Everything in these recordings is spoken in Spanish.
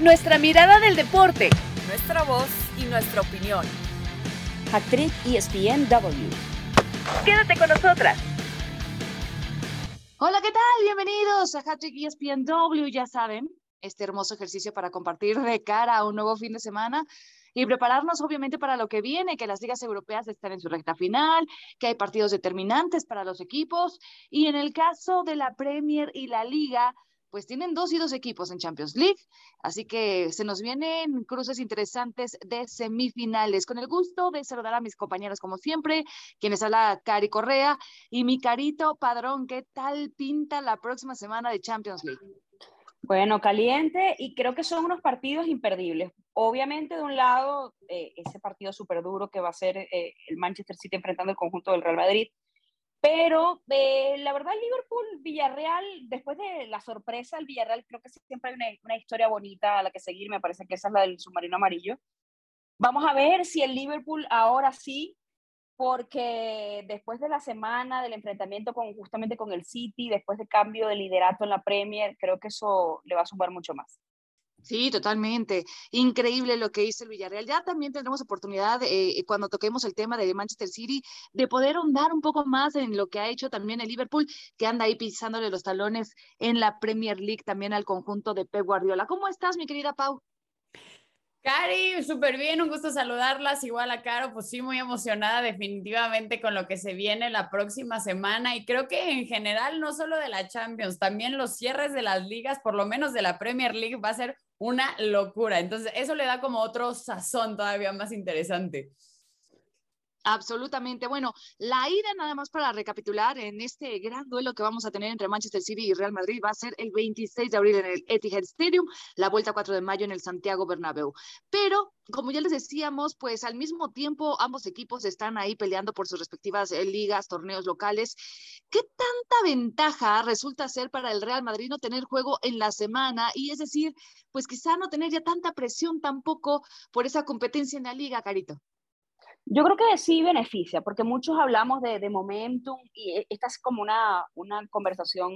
nuestra mirada del deporte, nuestra voz y nuestra opinión. Actriz ESPNW. Quédate con nosotras. Hola, ¿qué tal? Bienvenidos a Hattrick ESPNW. Ya saben, este hermoso ejercicio para compartir de cara a un nuevo fin de semana y prepararnos obviamente para lo que viene, que las ligas europeas están en su recta final, que hay partidos determinantes para los equipos y en el caso de la Premier y la Liga, pues tienen dos y dos equipos en Champions League, así que se nos vienen cruces interesantes de semifinales. Con el gusto de saludar a mis compañeras como siempre, quienes habla Cari Correa y mi carito padrón, ¿qué tal pinta la próxima semana de Champions League? Bueno, caliente y creo que son unos partidos imperdibles. Obviamente, de un lado, eh, ese partido súper duro que va a ser eh, el Manchester City enfrentando el conjunto del Real Madrid, pero eh, la verdad, Liverpool-Villarreal, después de la sorpresa del Villarreal, creo que siempre hay una, historia bonita a la que seguir. Me parece que esa es la del submarino amarillo. Vamos a ver si el Liverpool ahora sí, porque después de la semana del enfrentamiento con, justamente con el City, después del cambio de liderato en la Premier, creo que eso le va a sumar mucho más. Sí, totalmente. Increíble lo que hizo el Villarreal. Ya también tendremos oportunidad eh, cuando toquemos el tema de Manchester City de poder ahondar un poco más en lo que ha hecho también el Liverpool, que anda ahí pisándole los talones en la Premier League también al conjunto de Pep Guardiola. ¿Cómo estás, mi querida Pau? Cari, súper bien, un gusto saludarlas. Igual a Caro, pues sí, muy emocionada definitivamente con lo que se viene la próxima semana. Y creo que en general, no solo de la Champions, también los cierres de las ligas, por lo menos de la Premier League, va a ser una locura. Entonces, eso le da como otro sazón todavía más interesante. Absolutamente. Bueno, la ida nada más para recapitular en este gran duelo que vamos a tener entre Manchester City y Real Madrid va a ser el 26 de abril en el Etihad Stadium, la vuelta 4 de mayo en el Santiago Bernabéu. Pero, como ya les decíamos, pues al mismo tiempo ambos equipos están ahí peleando por sus respectivas eh, ligas, torneos locales. ¿Qué tanta ventaja resulta ser para el Real Madrid no tener juego en la semana y es decir, pues quizá no tener ya tanta presión tampoco por esa competencia en la liga, Carito? Yo creo que sí beneficia, porque muchos hablamos de, de momentum y e, esta es como una, una conversación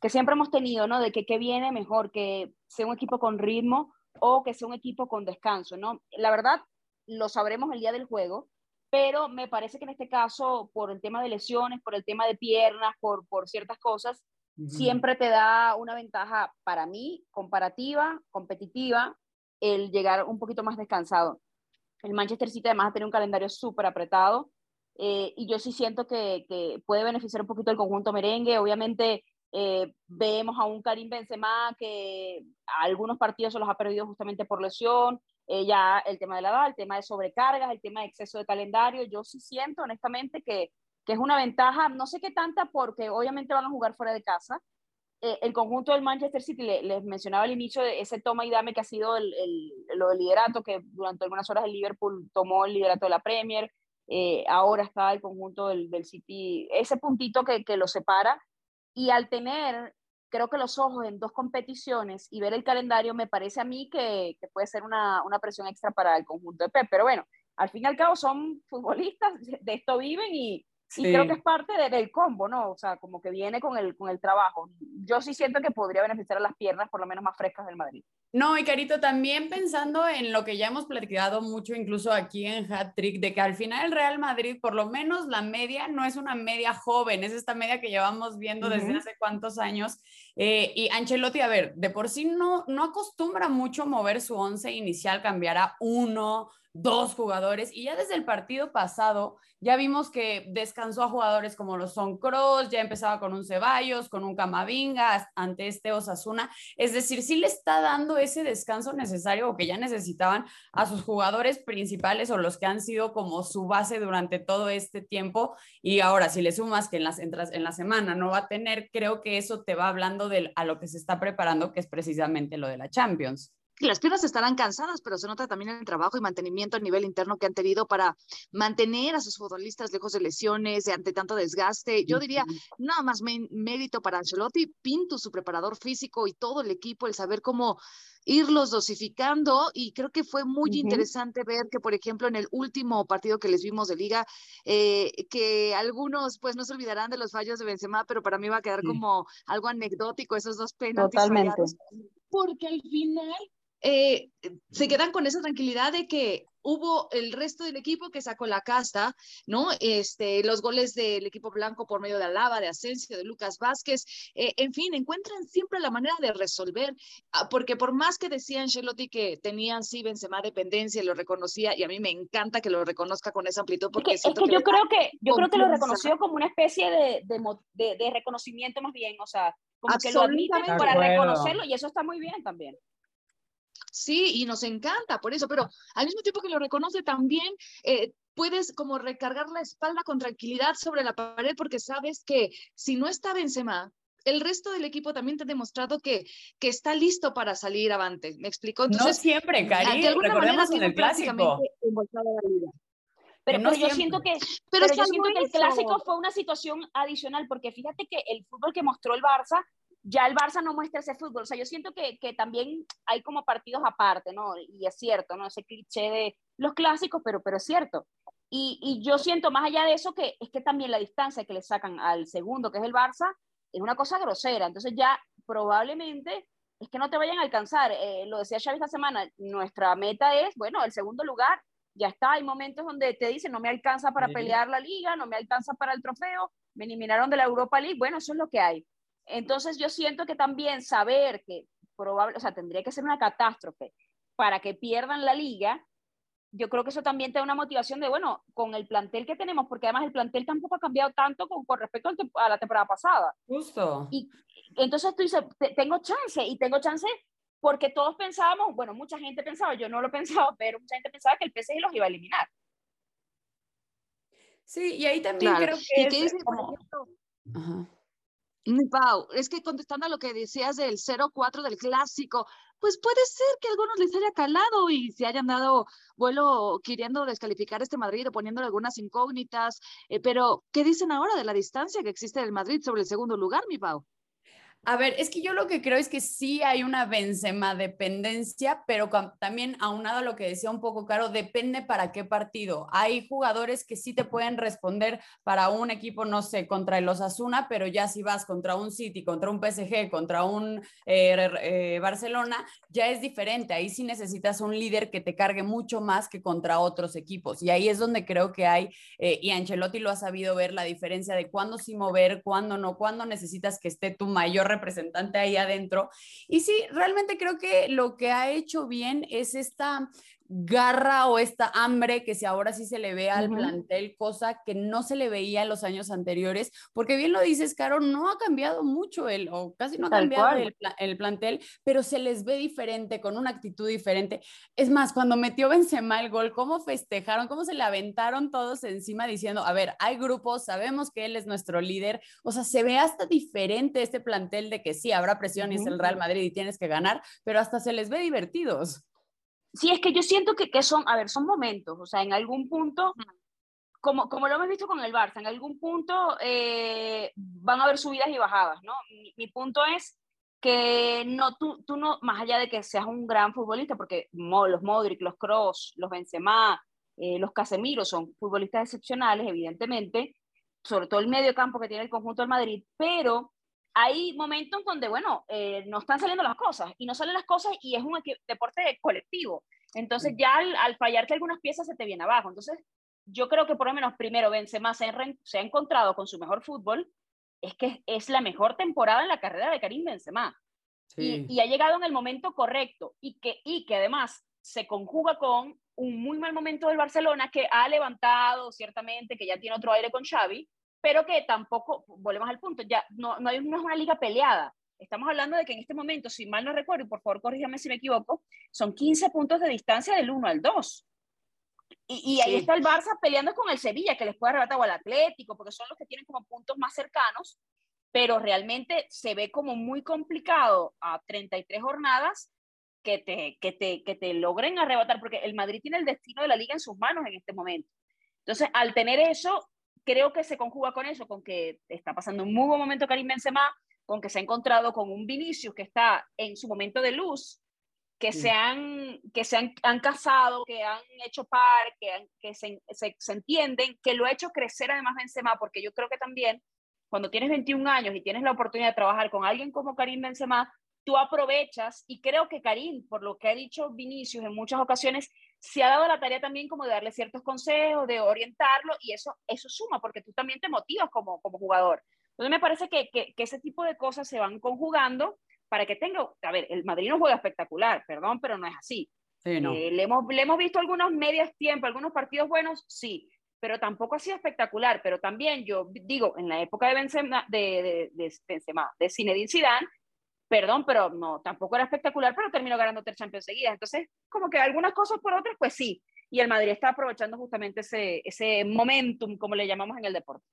que siempre hemos tenido, ¿no? De que qué viene mejor, que sea un equipo con ritmo o que sea un equipo con descanso, ¿no? La verdad, lo sabremos el día del juego, pero me parece que en este caso, por el tema de lesiones, por el tema de piernas, por, por ciertas cosas, siempre te da una ventaja para mí, comparativa, competitiva, el llegar un poquito más descansado. El Manchester City además tener un calendario súper apretado eh, y yo sí siento que, que, puede beneficiar un poquito el conjunto merengue. Obviamente eh, vemos a un Karim Benzema que algunos partidos se los ha perdido justamente por lesión, eh, ya el tema de la edad, el tema de sobrecargas, el tema de exceso de calendario. Yo sí siento honestamente que, que es una ventaja, no sé qué tanta porque obviamente van a jugar fuera de casa, eh, el conjunto del Manchester City, les mencionaba al inicio de ese toma y dame que ha sido el, lo del liderato, que durante algunas horas el Liverpool tomó el liderato de la Premier, eh, ahora está el conjunto del, del City, ese puntito que, que, lo separa, y al tener, creo que los ojos en dos competiciones y ver el calendario, me parece a mí que, que puede ser una, una, presión extra para el conjunto de Pep, pero bueno, al fin y al cabo son futbolistas, de esto viven y, y creo que es parte del combo, ¿no? O sea, como que viene con el, con el trabajo. Yo sí siento que podría beneficiar a las piernas, por lo menos más frescas del Madrid. No, y Carito, también pensando en lo que ya hemos platicado mucho, incluso aquí en Hat Trick, de que al final el Real Madrid, por lo menos la media, no es una media joven, es esta media que llevamos viendo desde hace cuántos años. Eh, y Ancelotti, a ver, de por sí no, no acostumbra mucho mover su once inicial, cambiar a uno dos jugadores y ya desde el partido pasado ya vimos que descansó a jugadores como los Son Cross, ya empezaba con un Ceballos, con un Camavinga ante este Osasuna, es decir, sí le está dando ese descanso necesario o que ya necesitaban a sus jugadores principales o los que han sido como su base durante todo este tiempo. Y ahora si le sumas que en las en la semana no va a tener, creo que eso te va hablando de a lo que se está preparando que es precisamente lo de la Champions las piernas estarán cansadas, pero se nota también el trabajo y mantenimiento a nivel interno que han tenido para mantener a sus futbolistas lejos de lesiones, de ante tanto desgaste. Yo diría, nada más mérito para Ancelotti, Pinto, su preparador físico y todo el equipo, el saber cómo irlos dosificando y creo que fue muy interesante ver que, por ejemplo, en el último partido que les vimos de liga, eh, que algunos pues no se olvidarán de los fallos de Benzema, pero para mí va a quedar como algo anecdótico esos dos penaltis Totalmente. porque al final eh, se quedan con esa tranquilidad de que hubo el resto del equipo que sacó la casta, ¿no? Este, los goles del equipo blanco por medio de Alaba, de Asensio, de Lucas Vázquez, eh, en fin, encuentran siempre la manera de resolver, ah, porque por más que decían Chelotti que tenían sí Benzema dependencia y lo reconocía, y a mí me encanta que lo reconozca con esa amplitud, porque es que, yo creo que yo creo que lo reconoció como una especie de, de, de, reconocimiento más bien, o sea, como que lo admiten para reconocerlo y eso está muy bien también. Sí, y nos encanta por eso, pero al mismo tiempo que lo reconoce también, eh, puedes como recargar la espalda con tranquilidad sobre la pared porque sabes que si no está Benzema, el resto del equipo también te ha demostrado que, que está listo para salir avante. ¿Me explico? Entonces, no siempre, Cari, recordemos en el clásico. Pero, pero, yo siento que, pero, yo siento que el clásico fue una situación adicional, porque fíjate que el fútbol que mostró el Barça ya el Barça no muestra ese fútbol. O sea, yo siento que, que, también hay como partidos aparte, ¿no? Y es cierto, ¿no? Ese cliché de los clásicos, pero, pero es cierto. Y, y, yo siento más allá de eso que es que también la distancia que le sacan al segundo, que es el Barça, es una cosa grosera. Entonces ya probablemente es que no te vayan a alcanzar. Eh, lo decía Xavi esta semana, nuestra meta es, bueno, el segundo lugar. Ya está, hay momentos donde te dicen, no me alcanza para pelear la liga, no me alcanza para el trofeo, me eliminaron de la Europa League, bueno, eso es lo que hay entonces yo siento que también saber que probable, o sea, tendría que ser una catástrofe para que pierdan la liga, yo creo que eso también te da una motivación de, bueno, con el plantel que tenemos, porque además el plantel tampoco ha cambiado tanto con, con respecto a la temporada pasada. Justo. Y entonces tú dices, tengo chance, y tengo chance porque todos pensábamos, bueno, mucha gente pensaba, yo no lo pensaba, pero mucha gente pensaba que el PSG los iba a eliminar. Sí, y ahí también creo que... es como... Ajá. Wow, es que contestando a lo que decías del 0-4 del clásico, pues puede ser que a algunos les haya calado y se hayan dado vuelo queriendo descalificar este Madrid o poniéndole algunas incógnitas, eh, pero ¿qué dicen ahora de la distancia que existe del Madrid sobre el segundo lugar, mi Pau? A ver, es que yo lo que creo es que sí hay una Benzema dependencia, pero también aunado a lo que decía un poco Caro, depende para qué partido. Hay jugadores que sí te pueden responder para un equipo, no sé, contra el Osasuna, pero ya si vas contra un City, contra un PSG, contra un eh, Barcelona, ya es diferente. Ahí sí necesitas un líder que te cargue mucho más que contra otros equipos. Y ahí es donde creo que hay, eh, y Ancelotti lo ha sabido ver, la diferencia de cuándo sí mover, cuándo no, cuándo necesitas que esté tu mayor representante ahí adentro. Y sí, realmente creo que lo que ha hecho bien es esta garra o esta hambre que si ahora sí se le ve al plantel, cosa que no se le veía en los años anteriores, porque bien lo dices, Caro, no ha cambiado mucho el, o casi no ha cambiado el, el, plantel, pero se les ve diferente, con una actitud diferente. Es más, cuando metió Benzema el gol, cómo festejaron, cómo se le aventaron todos encima diciendo, a ver, hay grupos, sabemos que él es nuestro líder, o sea, se ve hasta diferente este plantel de que sí, habrá presión y es el Real Madrid y tienes que ganar, pero hasta se les ve divertidos. Sí, es que yo siento que, que son, a ver, son momentos, o sea, en algún punto, como, como lo hemos visto con el Barça, en algún punto eh, van a haber subidas y bajadas, ¿no? Mi, punto es que no, tú, tú no, más allá de que seas un gran futbolista, porque los Modric, los Cross, los Benzema, eh, los Casemiro son futbolistas excepcionales, evidentemente, sobre todo el medio campo que tiene el conjunto del Madrid, pero hay momentos donde, bueno, eh, no están saliendo las cosas y no salen las cosas y es un deporte colectivo. Entonces ya al, al fallarte algunas piezas se te viene abajo. Entonces yo creo que por lo menos primero Benzema se, se ha encontrado con su mejor fútbol, es que es la mejor temporada en la carrera de Karim Benzema. Y, y, ha llegado en el momento correcto y que, y que además se conjuga con un muy mal momento del Barcelona que ha levantado ciertamente, que ya tiene otro aire con Xavi, pero que tampoco, volvemos al punto, ya no, no, hay, no es una liga peleada. Estamos hablando de que en este momento, si mal no recuerdo, y por favor corrígame si me equivoco, son 15 puntos de distancia del 1 al 2. Y, y ahí está el Barça peleando con el Sevilla, que les puede arrebatar o al Atlético, porque son los que tienen como puntos más cercanos, pero realmente se ve como muy complicado a 33 jornadas que te, que te, que te logren arrebatar, porque el Madrid tiene el destino de la liga en sus manos en este momento. Entonces, al tener eso, creo que se conjuga con eso, con que está pasando un muy buen momento Karim Benzema, con que se ha encontrado con un Vinicius que está en su momento de luz, que se han, que se han, casado, que han hecho par, que, que se, se, se, entienden, que lo ha hecho crecer además Benzema, porque yo creo que también cuando tienes 21 años y tienes la oportunidad de trabajar con alguien como Karim Benzema, tú aprovechas, y creo que Karim, por lo que ha dicho Vinicius en muchas ocasiones, se ha dado la tarea también como de darle ciertos consejos, de orientarlo, y eso, eso suma, porque tú también te motivas como, como jugador. Entonces me parece que, que, ese tipo de cosas se van conjugando para que tenga, a ver, el Madrid no juega espectacular, perdón, pero no es así. Eh, le, hemos, le hemos visto algunos medios tiempos, algunos partidos buenos, sí, pero tampoco ha sido espectacular. Pero también yo digo, en la época de Benzema, de, de, de, Benzema, de Zinedine Zidane, perdón, pero no, tampoco era espectacular, pero terminó ganando tres Champions seguidas. Entonces, como que algunas cosas por otras, pues sí. Y el Madrid está aprovechando justamente ese, ese momentum, como le llamamos en el deporte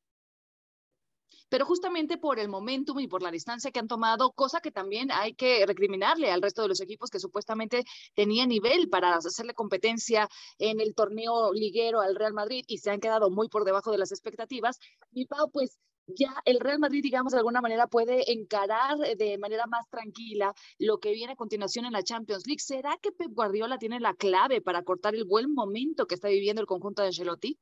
pero justamente por el momentum y por la distancia que han tomado, cosa que también hay que recriminarle al resto de los equipos que supuestamente tenían nivel para hacerle competencia en el torneo liguero al Real Madrid y se han quedado muy por debajo de las expectativas. Y Pau, pues ya el Real Madrid, digamos, de alguna manera puede encarar de manera más tranquila lo que viene a continuación en la Champions League. ¿Será que Pep Guardiola tiene la clave para cortar el buen momento que está viviendo el conjunto de Ancelotti?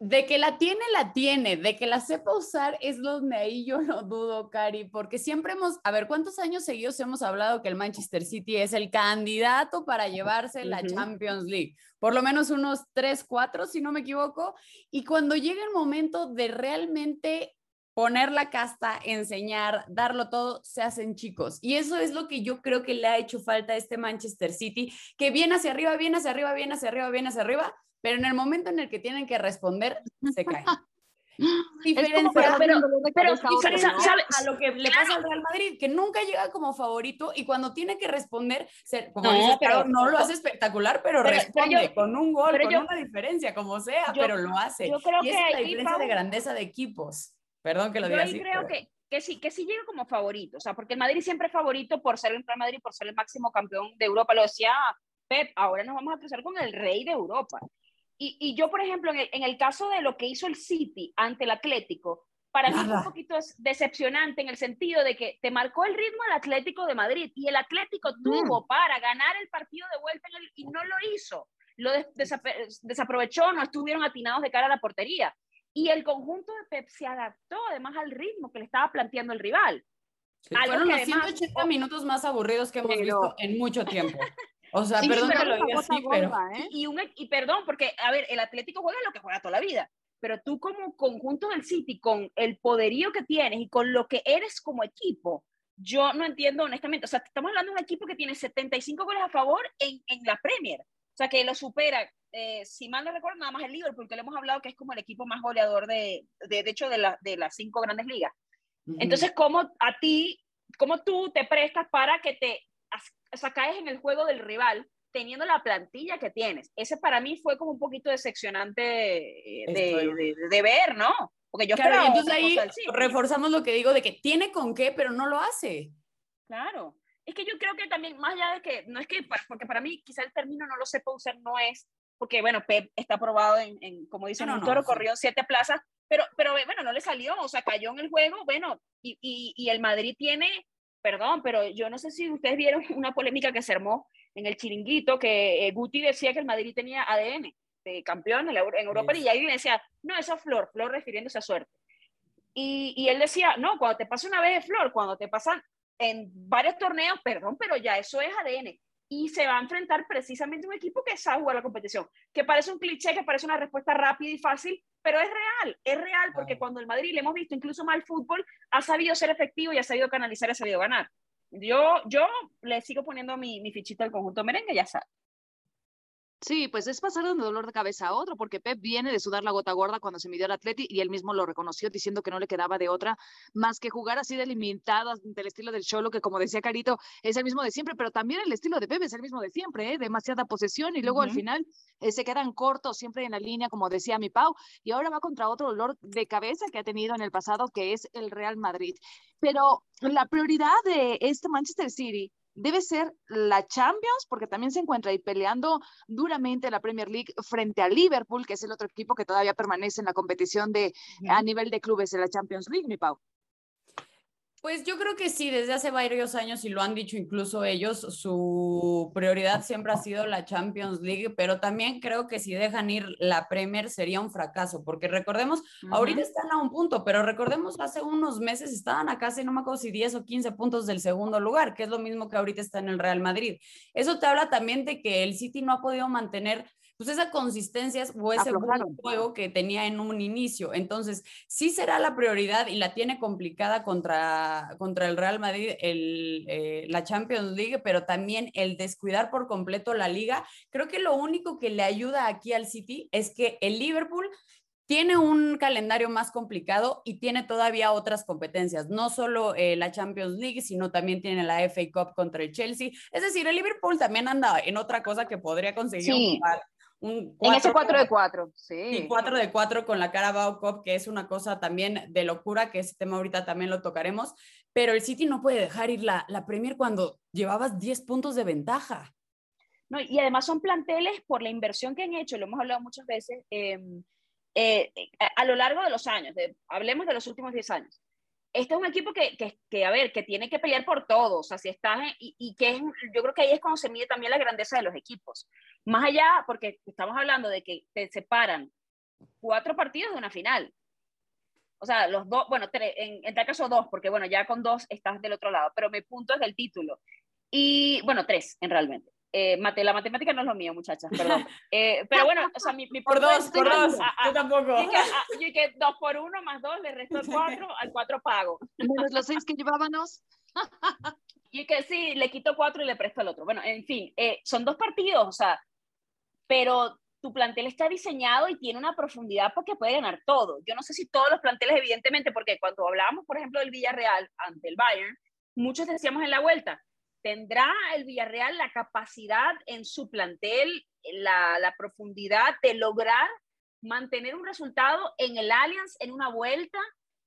De que la tiene, la tiene. De que la sepa usar es donde ahí yo no dudo, Cari, porque siempre hemos, a ver, ¿cuántos años seguidos hemos hablado que el Manchester City es el candidato para llevarse la Champions League? Por lo menos unos tres, cuatro, si no me equivoco. Y cuando llega el momento de realmente poner la casta, enseñar, darlo todo, se hacen chicos. Y eso es lo que yo creo que le ha hecho falta a este Manchester City, que viene hacia arriba, viene hacia arriba, viene hacia arriba, viene hacia arriba, pero en el momento en el que tienen que responder, se caen. Diferencia, pero, pero, a lo que le pasa al Real Madrid, que nunca llega como favorito y cuando tiene que responder, como no, pero, no lo hace espectacular, pero, responde con un gol, con una diferencia, como sea, pero lo hace. Yo creo y que es la diferencia de grandeza de equipos. Perdón que lo diga yo creo que, que sí, que sí llega como favorito, o sea, porque el Madrid siempre es favorito por ser el Real Madrid, por ser el máximo campeón de Europa, lo decía Pep, ahora nos vamos a cruzar con el rey de Europa. Y, y yo, por ejemplo, en el, en el, caso de lo que hizo el City ante el Atlético, para mí fue un poquito decepcionante en el sentido de que te marcó el ritmo el Atlético de Madrid y el Atlético mm. tuvo para ganar el partido de vuelta y no lo hizo. Lo desaprovechó, no estuvieron atinados de cara a la portería. Y el conjunto de Pep se adaptó además al ritmo que le estaba planteando el rival. fueron los 180 minutos más aburridos que hemos visto en mucho tiempo. O sea, perdón que lo diga así, pero... ¿eh? Y, un, y perdón, porque, a ver, el Atlético juega lo que juega toda la vida, pero tú como conjunto del City, con el poderío que tienes y con lo que eres como equipo, yo no entiendo honestamente, o sea, estamos hablando de un equipo que tiene 75 goles a favor en, en la Premier, o sea, que lo supera, eh, si mal no recuerdo, nada más el Liverpool, porque le hemos hablado que es como el equipo más goleador de, de, de hecho, de, la, de las cinco grandes ligas. Entonces, ¿cómo a ti, cómo tú te prestas para que te o sea, caes en el juego del rival teniendo la plantilla que tienes. Ese para mí fue como un poquito decepcionante eh, de, de, ver, ¿no? Porque yo claro, entonces ahí reforzamos lo que digo de que tiene con qué, pero no lo hace. Claro. Es que yo creo que también, más allá de que, no es que, porque para mí quizá el término no lo sepa usar, no es, porque bueno, Pep está aprobado en, en como dicen, un toro corrió siete plazas, pero, pero bueno, no le salió, o sea, cayó en el juego, bueno, y, y, y el Madrid tiene perdón, pero yo no sé si ustedes vieron una polémica que se armó en el chiringuito, que eh, Guti decía que el Madrid tenía ADN de campeón en, Europa y ahí decía, no, eso es Flor, Flor refiriéndose a suerte. Y, y, él decía, no, cuando te pasa una vez de Flor, cuando te pasan en varios torneos, perdón, pero ya eso es ADN. Y se va a enfrentar precisamente un equipo que sabe jugar la competición, que parece un cliché, que parece una respuesta rápida y fácil, pero es real, es real, porque cuando el Madrid le hemos visto incluso mal fútbol, ha sabido ser efectivo y ha sabido canalizar y ha sabido ganar. Yo, yo le sigo poniendo mi, mi fichita al conjunto merengue, ya sabe. Sí, pues es pasar de un dolor de cabeza a otro, porque Pep viene de sudar la gota gorda cuando se midió al Atleti y él mismo lo reconoció diciendo que no le quedaba de otra más que jugar así delimitado del estilo del Cholo, que como decía Carito, es el mismo de siempre, pero también el estilo de Pep es el mismo de siempre, ¿eh? demasiada posesión y luego al final eh, se quedan cortos siempre en la línea, como decía mi Pau, y ahora va contra otro dolor de cabeza que ha tenido en el pasado, que es el Real Madrid. Pero la prioridad de este Manchester City debe ser la Champions, porque también se encuentra ahí peleando duramente la Premier League frente a Liverpool, que es el otro equipo que todavía permanece en la competición de, a nivel de clubes de la Champions League, mi Pau. Pues yo creo que sí, desde hace varios años, y lo han dicho incluso ellos, su prioridad siempre ha sido la Champions League, pero también creo que si dejan ir la Premier sería un fracaso, porque recordemos, ahorita están a un punto, pero recordemos hace unos meses estaban a casi, no me acuerdo si 10 o 15 puntos del segundo lugar, que es lo mismo que ahorita está en el Real Madrid. Eso te habla también de que el City no ha podido mantener pues esa consistencia o ese buen juego que tenía en un inicio. Entonces, sí será la prioridad y la tiene complicada contra, contra el Real Madrid el, eh, la Champions League, pero también el descuidar por completo la liga. Creo que lo único que le ayuda aquí al City es que el Liverpool tiene un calendario más complicado y tiene todavía otras competencias, no solo eh, la Champions League, sino también tiene la FA Cup contra el Chelsea. Es decir, el Liverpool también anda en otra cosa que podría conseguir sí en ese 4 de 4, sí. Y 4 de 4 con la Carabao Cup, que es una cosa también de locura, que ese tema ahorita también lo tocaremos, pero el City no puede dejar ir la, la Premier cuando llevabas 10 puntos de ventaja. No, y además son planteles por la inversión que han hecho, lo hemos hablado muchas veces, em, eh, a, lo largo de los años, hablemos de los últimos 10 años este es un equipo que, que, que, a ver, que tiene que pelear por todos, o sea, si estás, y, y, que es, yo creo que ahí es cuando se mide también la grandeza de los equipos. Más allá, porque estamos hablando de que te separan cuatro partidos de una final. O sea, los dos, bueno, en, en tal caso dos, porque bueno, ya con dos estás del otro lado, pero mi punto es del título. Y bueno, tres, en realmente. Eh, mate, la matemática no es lo mío, muchachas, perdón. Eh, pero bueno, o sea, mi, mi por dos, por dos, yo tampoco. Y que, y que, dos por uno más dos, le resto cuatro, al cuatro pago. los seis que llevábamos. y que sí, le quito cuatro y le presto al otro. Bueno, en fin, eh, son dos partidos, o sea, pero tu plantel está diseñado y tiene una profundidad porque puede ganar todo. Yo no sé si todos los planteles, evidentemente, porque cuando hablábamos, por ejemplo, del Villarreal ante el Bayern, muchos decíamos en la vuelta, ¿Tendrá el Villarreal la capacidad en su plantel, la, la profundidad de lograr mantener un resultado en el Allianz en una vuelta?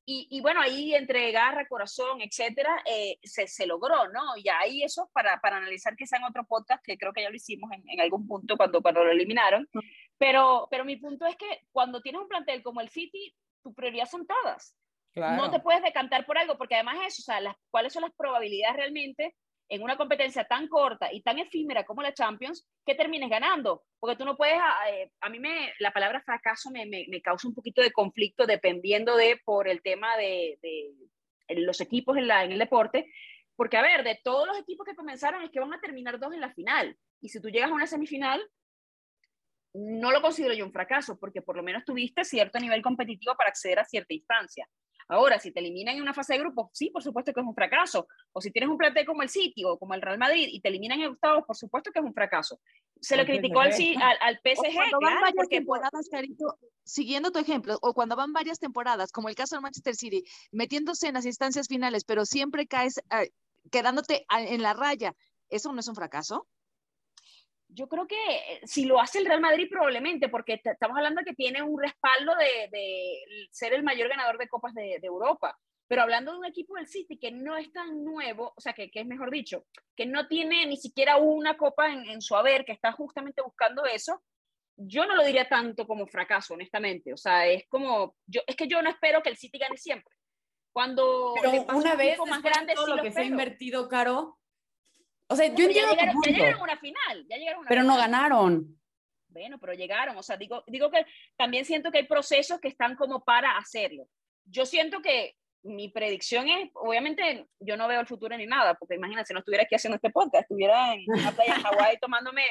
Y, y, bueno, ahí entre garra, corazón, etcétera, eh, se, se, logró, ¿no? Y ahí eso para, para analizar quizá en otro podcast, que creo que ya lo hicimos en, en, algún punto cuando, cuando lo eliminaron. Pero, pero mi punto es que cuando tienes un plantel como el City, tu prioridad son todas. Claro. No te puedes decantar por algo, porque además eso, o sea, las, cuáles son las probabilidades realmente en una competencia tan corta y tan efímera como la Champions, que termines ganando. Porque tú no puedes, a, ah, eh, a mí me, la palabra fracaso me, me, me, causa un poquito de conflicto dependiendo de, por el tema de, de los equipos en, la, en el deporte, porque a ver, de todos los equipos que comenzaron es que van a terminar dos en la final. Y si tú llegas a una semifinal, no lo considero yo un fracaso, porque por lo menos tuviste cierto nivel competitivo para acceder a cierta instancia. Ahora, si te eliminan en una fase de grupos, sí, por supuesto que es un fracaso. O si tienes un plantel como el City o como el Real Madrid y te eliminan en octavos, por supuesto que es un fracaso. Se lo criticó al, al, al PSG. Cuando van claro, varias temporadas, Carito, siguiendo tu ejemplo, o cuando van varias temporadas, como el caso del Manchester City, metiéndose en las instancias finales, pero siempre caes eh, quedándote en la raya, ¿eso no es un fracaso? Yo creo que eh, si lo hace el Real Madrid probablemente, porque estamos hablando de que tiene un respaldo de, de ser el mayor ganador de copas de, de, Europa. Pero hablando de un equipo del City que no es tan nuevo, o sea, que, que es mejor dicho, que no tiene ni siquiera una copa en, en, su haber, que está justamente buscando eso, yo no lo diría tanto como fracaso, honestamente. O sea, es como, yo, es que yo no espero que el City gane siempre. Cuando Pero una vez más grande, todo sí lo que espero. se ha invertido, Caro, o sea, yo entiendo. Ya llegaron, ya llegaron a una final. Ya llegaron a una pero final. no ganaron. Bueno, pero llegaron. O sea, digo, digo que también siento que hay procesos que están como para hacerlo. Yo siento que mi predicción es, obviamente, yo no veo el futuro ni nada, porque imagínate, no estuviera aquí haciendo este podcast, estuviera en una playa en Hawái tomándome,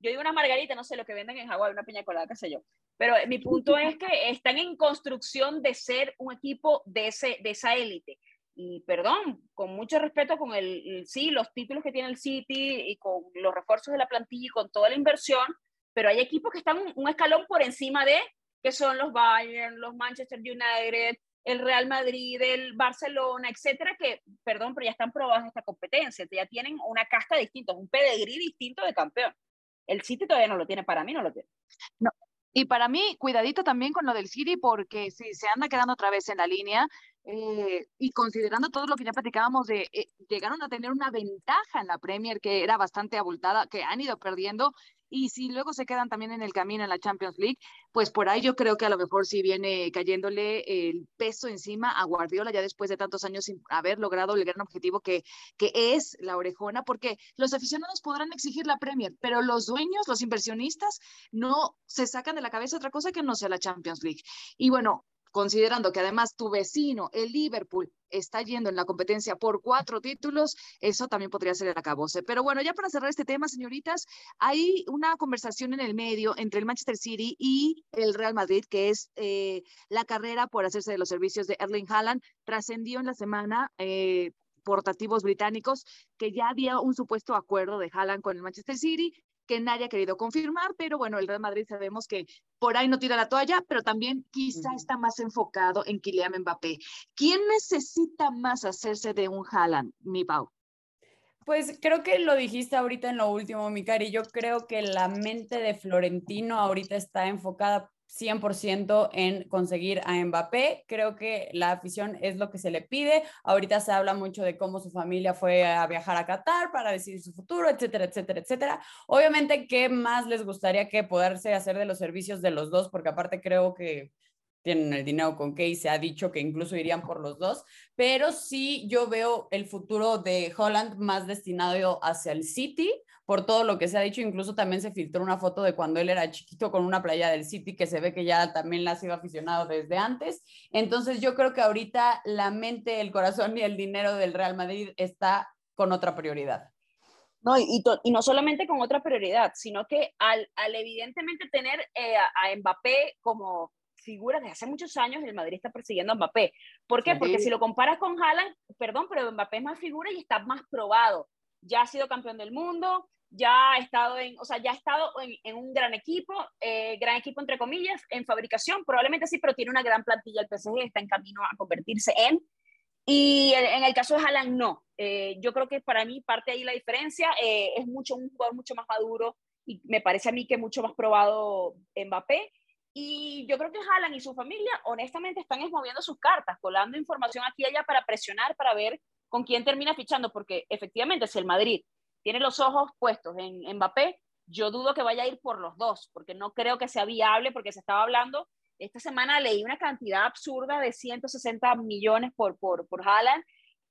yo digo una margarita, no sé lo que venden en Hawái, una piña colada, qué sé yo. Pero mi punto es que están en construcción de ser un equipo de, ese, de esa élite y perdón, con mucho respeto con el, sí, los títulos que tiene el City y con los refuerzos de la plantilla y con toda la inversión, pero hay equipos que están un, un escalón por encima de, que son los Bayern, los Manchester United, el Real Madrid, el Barcelona, etcétera, que, perdón, pero ya están probados en esta competencia, ya tienen una casta distinta, un pedigrí distinto de campeón. El City todavía no lo tiene, para mí no lo tiene. No, y para mí, cuidadito también con lo del City, porque si se anda quedando otra vez en la línea, eh, y considerando todo lo que ya platicábamos de, eh, llegaron a tener una ventaja en la Premier que era bastante abultada, que han ido perdiendo, y si luego se quedan también en el camino en la Champions League, pues por ahí yo creo que a lo mejor sí viene cayéndole el peso encima a Guardiola ya después de tantos años sin haber logrado el gran objetivo que, que es la orejona, porque los aficionados podrán exigir la Premier, pero los dueños, los inversionistas, no se sacan de la cabeza otra cosa que no sea la Champions League. Y bueno, considerando que además tu vecino, el Liverpool, está yendo en la competencia por cuatro títulos, eso también podría ser el acabose. Pero bueno, ya para cerrar este tema, señoritas, hay una conversación en el medio entre el Manchester City y el Real Madrid, que es eh, la carrera por hacerse de los servicios de Erling Haaland. Trascendió en la semana. Eh, portativos británicos que ya había un supuesto acuerdo de Haaland con el Manchester City que nadie ha querido confirmar, pero bueno, el Real Madrid sabemos que por ahí no tira la toalla, pero también quizá está más enfocado en Kylian Mbappé. ¿Quién necesita más hacerse de un Haaland, mi Pau? Pues creo que lo dijiste ahorita en lo último, Mikari. Yo creo que la mente de Florentino ahorita está enfocada 100% en conseguir a Mbappé. Creo que la afición es lo que se le pide. Ahorita se habla mucho de cómo su familia fue a viajar a Qatar para decidir su futuro, etcétera, etcétera, etcétera. Obviamente, ¿qué más les gustaría que poderse hacer de los servicios de los dos? Porque aparte creo que tienen el dinero con que y se ha dicho que incluso irían por los dos, pero sí yo veo el futuro de Holland más destinado hacia el City por todo lo que se ha dicho, incluso también se filtró una foto de cuando él era chiquito con una playa del City que se ve que ya también la ha sido aficionado desde antes. Entonces yo creo que ahorita la mente, el corazón y el dinero del Real Madrid está con otra prioridad. No, y, y, no solamente con otra prioridad, sino que al, al evidentemente tener eh, a, Mbappé como figura desde hace muchos años, el Madrid está persiguiendo a Mbappé. ¿Por qué? Porque si lo comparas con Haaland, perdón, pero Mbappé es más figura y está más probado. Ya ha sido campeón del mundo, ya ha estado en, o sea, ya ha estado en, un gran equipo, eh, gran equipo entre comillas, en fabricación, probablemente sí, pero tiene una gran plantilla, el PSG está en camino a convertirse en, y en el caso de Haaland no, eh, yo creo que para mí parte ahí la diferencia, eh, es mucho, un jugador mucho más maduro, y me parece a mí que mucho más probado Mbappé, y yo creo que Haaland y su familia honestamente están moviendo sus cartas, colando información aquí y allá para presionar, para ver con quién termina fichando, porque efectivamente si el Madrid tiene los ojos puestos en, Mbappé, yo dudo que vaya a ir por los dos, porque no creo que sea viable, porque se estaba hablando, esta semana leí una cantidad absurda de 160 millones por, por, por Haaland,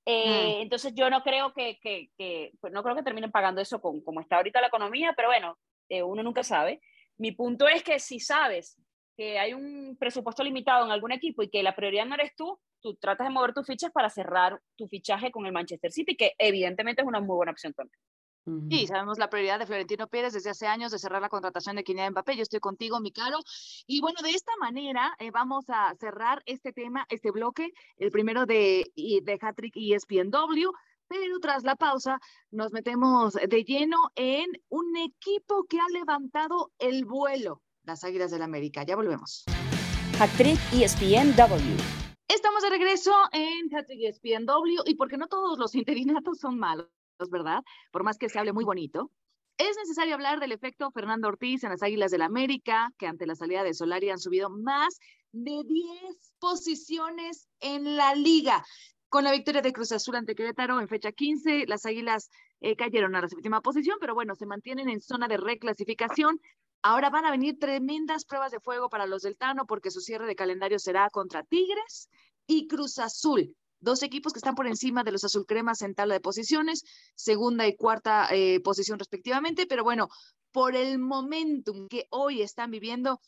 eh, mm. entonces yo no creo que, que, que pues no creo que terminen pagando eso con como está ahorita la economía, pero bueno, eh, uno nunca sabe. Mi punto es que si sabes que hay un presupuesto limitado en algún equipo y que la prioridad no eres tú, tú tratas de mover tus fichas para cerrar tu fichaje con el Manchester City, que evidentemente es una muy buena opción también. Sí, sabemos la prioridad de Florentino Pérez desde hace años de cerrar la contratación de Kylian Mbappé. Yo estoy contigo, mi caro. Y bueno, de esta manera eh, vamos a cerrar este tema, este bloque, el primero de, de Hattrick ESPNW. Pero tras la pausa nos metemos de lleno en un equipo que ha levantado el vuelo, las Águilas del América. Ya volvemos. Hattrick ESPNW. Estamos de regreso en Hattrick ESPNW y porque no todos los interinatos son malos. ¿Verdad? Por más que se hable muy bonito. Es necesario hablar del efecto Fernando Ortiz en las Águilas del América, que ante la salida de Solari han subido más de 10 posiciones en la liga. Con la victoria de Cruz Azul ante Querétaro en fecha 15, las Águilas eh, cayeron a la séptima posición, pero bueno, se mantienen en zona de reclasificación. Ahora van a venir tremendas pruebas de fuego para los del Tano porque su cierre de calendario será contra Tigres y Cruz Azul. Dos equipos que están por encima de los azulcremas en tabla de posiciones, segunda y cuarta eh, posición respectivamente, pero bueno, por el momentum que hoy están viviendo,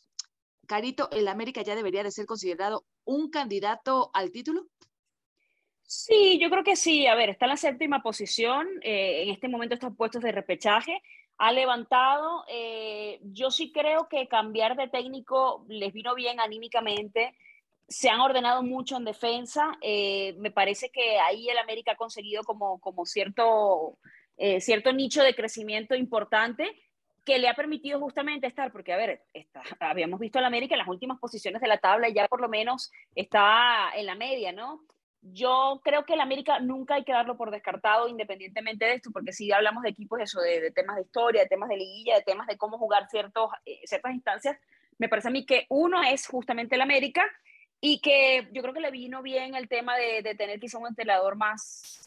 Carito, ¿el América ya debería de ser considerado un candidato al título? Sí, yo creo que sí. A ver, está en la séptima posición. Eh, en este momento están puestos de repechaje. Ha levantado. Eh, yo sí creo que cambiar de técnico les vino bien anímicamente se han ordenado mucho en defensa. Eh, me parece que ahí el América ha conseguido como, como cierto, eh, cierto nicho de crecimiento importante que le ha permitido justamente estar, porque a ver, habíamos visto al América en las últimas posiciones de la tabla y ya por lo menos está en la media, ¿no? Yo creo que el América nunca hay que darlo por descartado independientemente de esto, porque si hablamos de equipos, eso, de, temas de historia, de temas de liguilla, de temas de cómo jugar ciertos, eh, ciertas instancias, me parece a mí que uno es justamente el América y que yo creo que le vino bien el tema de, de tener quizá un entrenador más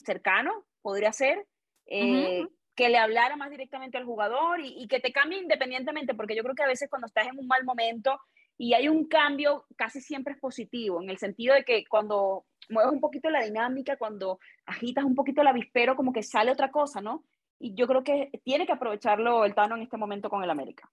cercano, podría ser. Eh, que le hablara más directamente al jugador y, y, que te cambie independientemente, porque yo creo que a veces cuando estás en un mal momento y hay un cambio, casi siempre es positivo, en el sentido de que cuando mueves un poquito la dinámica, cuando agitas un poquito el avispero, como que sale otra cosa, ¿no? Y yo creo que tiene que aprovecharlo el Tano en este momento con el América.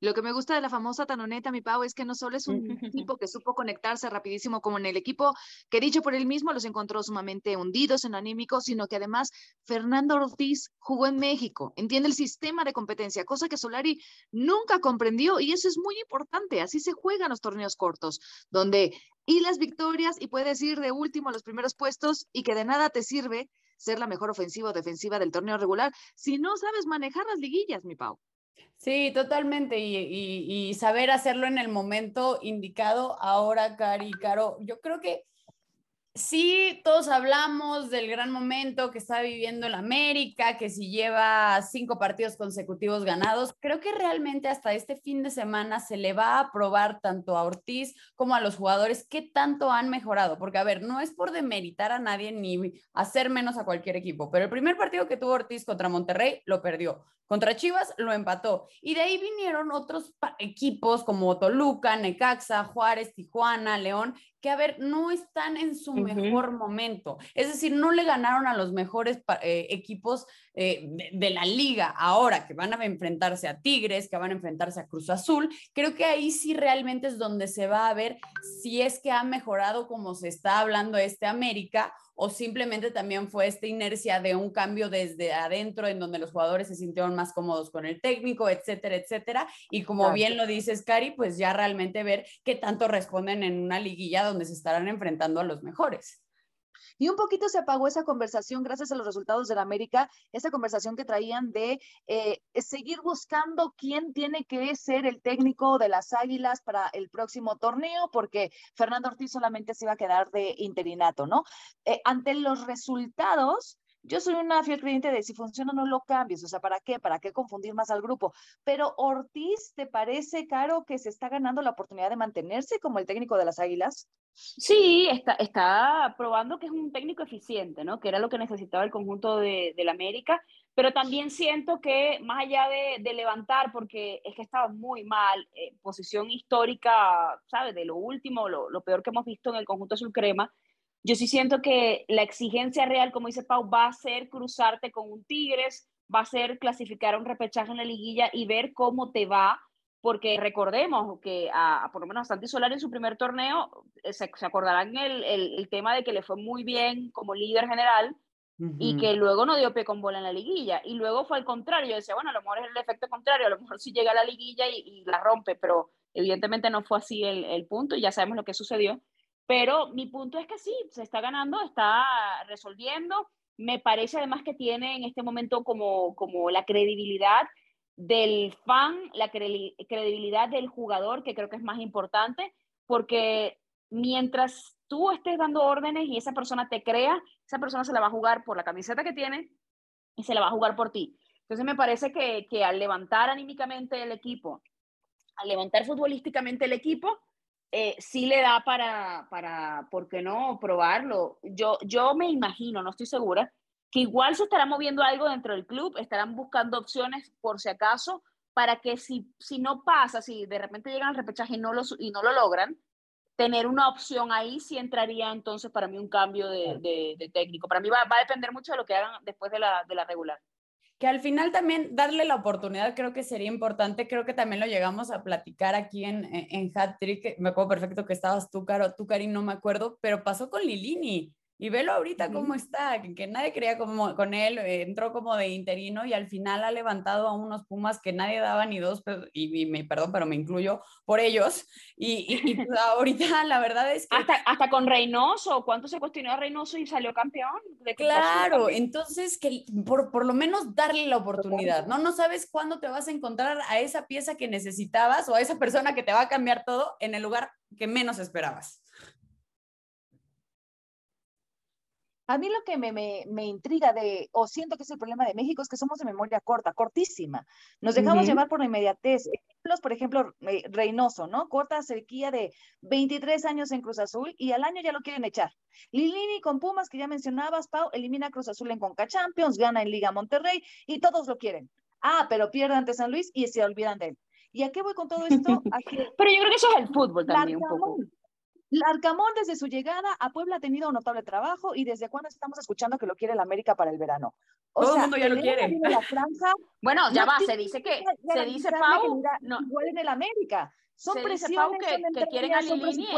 Lo que me gusta de la famosa Tanoneta, mi Pau, es que no solo es un tipo que supo conectarse rapidísimo como en el equipo, que dicho por él mismo los encontró sumamente hundidos en sino que además Fernando Ortiz jugó en México, entiende el sistema de competencia, cosa que Solari nunca comprendió y eso es muy importante. Así se juegan los torneos cortos, donde y las victorias y puedes ir de último a los primeros puestos y que de nada te sirve ser la mejor ofensiva o defensiva del torneo regular si no sabes manejar las liguillas, mi Pau. Sí, totalmente. Y, saber hacerlo en el momento indicado. Ahora, Cari, Caro, yo creo que sí, todos hablamos del gran momento que está viviendo el América, que si lleva cinco partidos consecutivos ganados, creo que realmente hasta este fin de semana se le va a probar tanto a Ortiz como a los jugadores qué tanto han mejorado, porque a ver, no es por demeritar a nadie ni hacer menos a cualquier equipo, pero el primer partido que tuvo Ortiz contra Monterrey lo perdió. Contra Chivas lo empató. Y de ahí vinieron otros equipos como Toluca, Necaxa, Juárez, Tijuana, León, que a ver, no están en su mejor momento. Es decir, no le ganaron a los mejores eh, equipos eh, de, la liga ahora que van a enfrentarse a Tigres, que van a enfrentarse a Cruz Azul. Creo que ahí sí realmente es donde se va a ver si es que ha mejorado como se está hablando este América o simplemente también fue esta inercia de un cambio desde adentro en donde los jugadores se sintieron más cómodos con el técnico, etcétera, etcétera. Y como bien lo dices, Cari, pues ya realmente ver qué tanto responden en una liguilla donde se estarán enfrentando a los mejores. Y un poquito se apagó esa conversación gracias a los resultados de la América, esa conversación que traían de eh, seguir buscando quién tiene que ser el técnico de las Águilas para el próximo torneo, porque Fernando Ortiz solamente se iba a quedar de interinato, ¿no? Eh, ante los resultados, yo soy una fiel creyente de si funciona no lo cambies, o sea, ¿para qué? ¿Para qué confundir más al grupo? Pero Ortiz, ¿te parece, Caro, que se está ganando la oportunidad de mantenerse como el técnico de las Águilas? Sí, está, probando que es un técnico eficiente, ¿no? Que era lo que necesitaba el conjunto de, la América, pero también siento que más allá de, levantar, porque es que estaba muy mal, eh, posición histórica, ¿sabes? De lo último, lo, lo peor que hemos visto en el conjunto azul crema, yo sí siento que la exigencia real, como dice Pau, va a ser cruzarte con un Tigres, va a ser clasificar a un repechaje en la liguilla y ver cómo te va, porque recordemos que a, por lo menos a Santi Solar en su primer torneo, eh, se, acordarán el, el, tema de que le fue muy bien como líder general y que luego no dio pie con bola en la liguilla. Y luego fue al contrario, yo decía, bueno, a lo mejor es el efecto contrario, a lo mejor sí llega a la liguilla y, y la rompe, pero evidentemente no fue así el, el punto y ya sabemos lo que sucedió. Pero mi punto es que sí, se está ganando, está resolviendo. Me parece además que tiene en este momento como, como la credibilidad del fan, la credibilidad del jugador, que creo que es más importante, porque mientras tú estés dando órdenes y esa persona te crea, esa persona se la va a jugar por la camiseta que tiene y se la va a jugar por ti. Entonces me parece que, que al levantar anímicamente el equipo, al levantar futbolísticamente el equipo, eh, sí le da para, para, ¿por qué no?, probarlo. Yo, yo me imagino, no estoy segura, que igual se estará moviendo algo dentro del club, estarán buscando opciones por si acaso, para que si, si no pasa, si de repente llegan al repechaje y no lo, y no lo logran, tener una opción ahí sí entraría entonces para mí un cambio de, de, técnico. Para mí va, va, a depender mucho de lo que hagan después de la, de la regular que al final también darle la oportunidad creo que sería importante, creo que también lo llegamos a platicar aquí en, en, Hat Trick, me acuerdo perfecto que estabas tú, Caro, tú, Karin, no me acuerdo, pero pasó con Lilini, y velo ahorita cómo está, que, nadie creía como, con él, eh, entró como de interino y al final ha levantado a unos Pumas que nadie daba ni dos, y, me perdón, pero me incluyo por ellos. Y, pues ahorita la verdad es que... Hasta, hasta con Reynoso, ¿cuánto se cuestionó a Reynoso y salió campeón? De claro, entonces que por, por lo menos darle la oportunidad, ¿no? No sabes cuándo te vas a encontrar a esa pieza que necesitabas o a esa persona que te va a cambiar todo en el lugar que menos esperabas. A mí lo que me, me, me, intriga de, o siento que es el problema de México, es que somos de memoria corta, cortísima. Nos dejamos llevar por la inmediatez. Ejemplos, por ejemplo, Reynoso, ¿no? Corta sequía de 23 años en Cruz Azul y al año ya lo quieren echar. Lilini con Pumas, que ya mencionabas, Pau, elimina a Cruz Azul en Conca Champions, gana en Liga Monterrey y todos lo quieren. Ah, pero pierde ante San Luis y se olvidan de él. ¿Y a qué voy con todo esto? pero yo creo que eso es el fútbol también un poco. Arcamón desde su llegada a Puebla ha tenido un notable trabajo y desde cuándo estamos escuchando que lo quiere el América para el verano. O Todo el mundo ya lo quiere. bueno, ya va, se dice que, se dice Pau, no, igual en el América. Son presiones, que, que quieren a Lilini.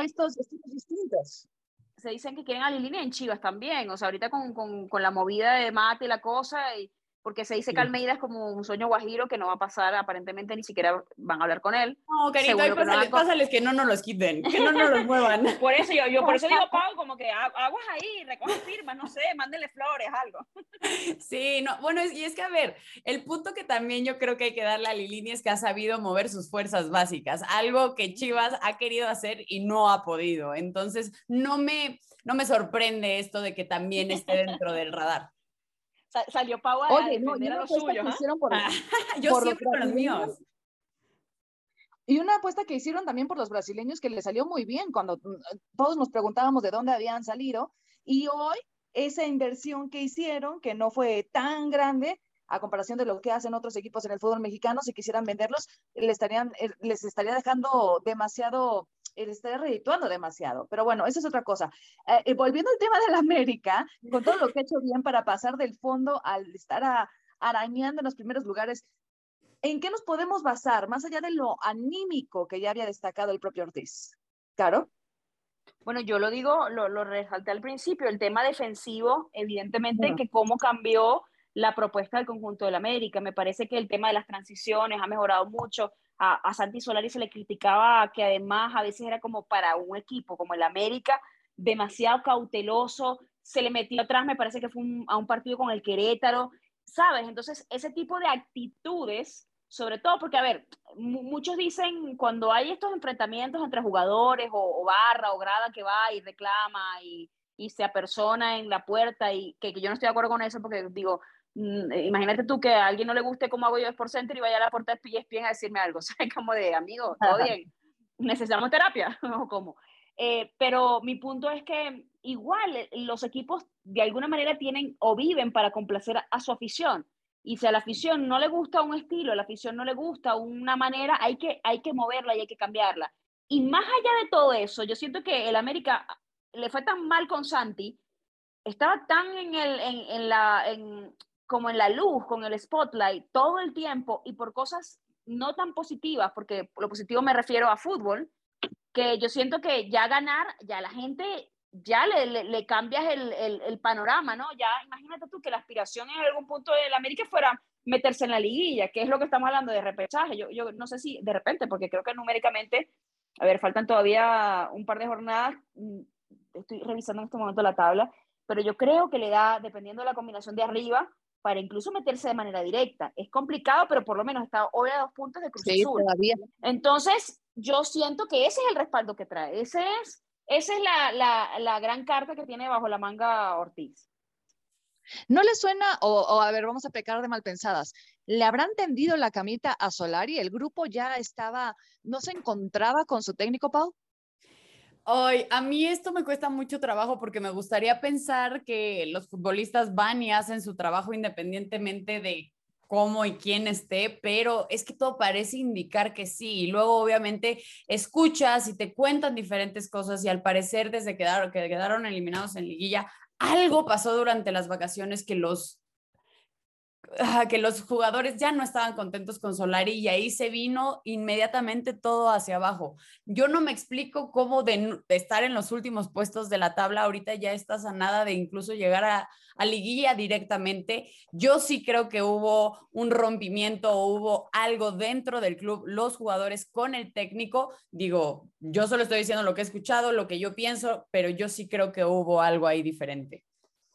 distintos. Se dicen que quieren a Lilini en Chivas también, o sea, ahorita con, con, con la movida de mate y la cosa, y porque se dice que Almeida es como un sueño guajiro que no va a pasar, aparentemente ni siquiera van a hablar con él. No, querido, pásales, pásales, que no nos los quiten, que no nos los muevan. por eso yo, yo por eso digo, Pau, como que aguas ahí, recoge firmas, no sé, mándele flores, algo. Sí, no, bueno, y es que a ver, el punto que también yo creo que hay que darle a Lilini es que ha sabido mover sus fuerzas básicas, algo que Chivas ha querido hacer y no ha podido. Entonces, no me, no me sorprende esto de que también esté dentro del radar salió Pau a Oye, no, a los suyos. Por, yo por siempre los, los míos. Y una apuesta que hicieron también por los brasileños que le salió muy bien cuando mm, todos nos preguntábamos de dónde habían salido. Y hoy esa inversión que hicieron, que no fue tan grande, a comparación de lo que hacen otros equipos en el fútbol mexicano, si quisieran venderlos, les estarían, eh, les estaría dejando demasiado estaría redituando demasiado. Pero bueno, esa es otra cosa. Eh, volviendo al tema de la América, con todo lo que ha hecho bien para pasar del fondo al estar arañando en los primeros lugares, ¿en qué nos podemos basar, más allá de lo anímico que ya había destacado el propio Ortiz? Claro. Bueno, yo lo digo, lo, lo resalté al principio, el tema defensivo, evidentemente que cómo cambió la propuesta del conjunto del América. Me parece que el tema de las transiciones ha mejorado mucho a, a Santi Solari se le criticaba que además a veces era como para un equipo como el América, demasiado cauteloso, se le metió atrás, me parece que fue a un partido con el Querétaro, ¿sabes? Entonces, ese tipo de actitudes, sobre todo porque, a ver, muchos dicen cuando hay estos enfrentamientos entre jugadores o, barra o grada que va y reclama y, y se apersona en la puerta y que, yo no estoy de acuerdo con eso porque digo, imagínate tú que a alguien no le guste cómo hago yo Sport Center y vaya a la puerta de ESPN a decirme algo, sea, como de, amigo, todo bien, necesitamos terapia, o cómo. Eh, pero mi punto es que igual eh, los equipos de alguna manera tienen o viven para complacer a, su afición. Y si a la afición no le gusta un estilo, a la afición no le gusta una manera, hay que, hay que moverla y hay que cambiarla. Y más allá de todo eso, yo siento que el América le fue tan mal con Santi, estaba tan en, el, en, en la, en, como en la luz, con el spotlight, todo el tiempo y por cosas no tan positivas, porque lo positivo me refiero a fútbol, que yo siento que ya ganar, ya la gente, ya le, le, cambias el, el, panorama, ¿no? Ya imagínate tú que la aspiración en algún punto de la América fuera meterse en la liguilla, que es lo que estamos hablando de repechaje. Yo, yo no sé si de repente, porque creo que numéricamente, a ver, faltan todavía un par de jornadas, mm, estoy revisando en este momento la tabla, pero yo creo que le da, dependiendo de la combinación de arriba, para incluso meterse de manera directa. Es complicado, pero por lo menos está hoy a dos puntos de Cruz sí, Todavía. Entonces, yo siento que ese es el respaldo que trae. Ese es, esa es la, la, la gran carta que tiene bajo la manga Ortiz. ¿No le suena, o, a ver, vamos a pecar de mal pensadas, ¿le habrán tendido la camita a Solari? ¿El grupo ya estaba, no se encontraba con su técnico, Pau? Hoy, a mí esto me cuesta mucho trabajo porque me gustaría pensar que los futbolistas van y hacen su trabajo independientemente de cómo y quién esté, pero es que todo parece indicar que sí. Y luego, obviamente, escuchas y te cuentan diferentes cosas y al parecer, desde que quedaron eliminados en liguilla, algo pasó durante las vacaciones que los que los jugadores ya no estaban contentos con Solari y ahí se vino inmediatamente todo hacia abajo. Yo no me explico cómo de, estar en los últimos puestos de la tabla ahorita ya estás a nada de incluso llegar a, a liguilla directamente. Yo sí creo que hubo un rompimiento o hubo algo dentro del club, los jugadores con el técnico. Digo, yo solo estoy diciendo lo que he escuchado, lo que yo pienso, pero yo sí creo que hubo algo ahí diferente.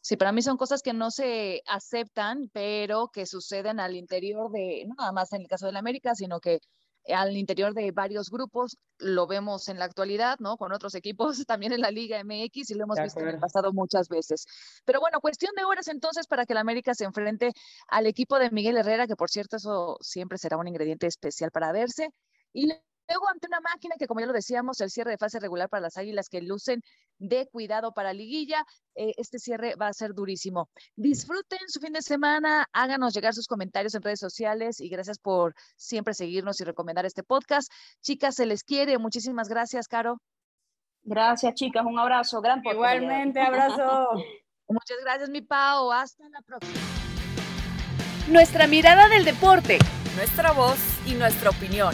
Sí, para mí son cosas que no se aceptan, pero que suceden al interior de, no nada más en el caso de la América, sino que al interior de varios grupos, lo vemos en la actualidad, ¿no? Con otros equipos, también en la Liga MX y lo hemos visto en el pasado muchas veces. Pero bueno, cuestión de horas entonces para que la América se enfrente al equipo de Miguel Herrera, que por cierto eso siempre será un ingrediente especial para verse. Y Luego, ante una máquina que, como ya lo decíamos, el cierre de fase regular para las águilas que lucen de cuidado para liguilla, eh, este cierre va a ser durísimo. Disfruten su fin de semana, háganos llegar sus comentarios en redes sociales y gracias por siempre seguirnos y recomendar este podcast. Chicas, se les quiere. Muchísimas gracias, Caro. Gracias, chicas. Un abrazo. Gran Igualmente, abrazo. Muchas gracias, mi Pau. Hasta la próxima. Nuestra mirada del deporte. Nuestra voz y nuestra opinión.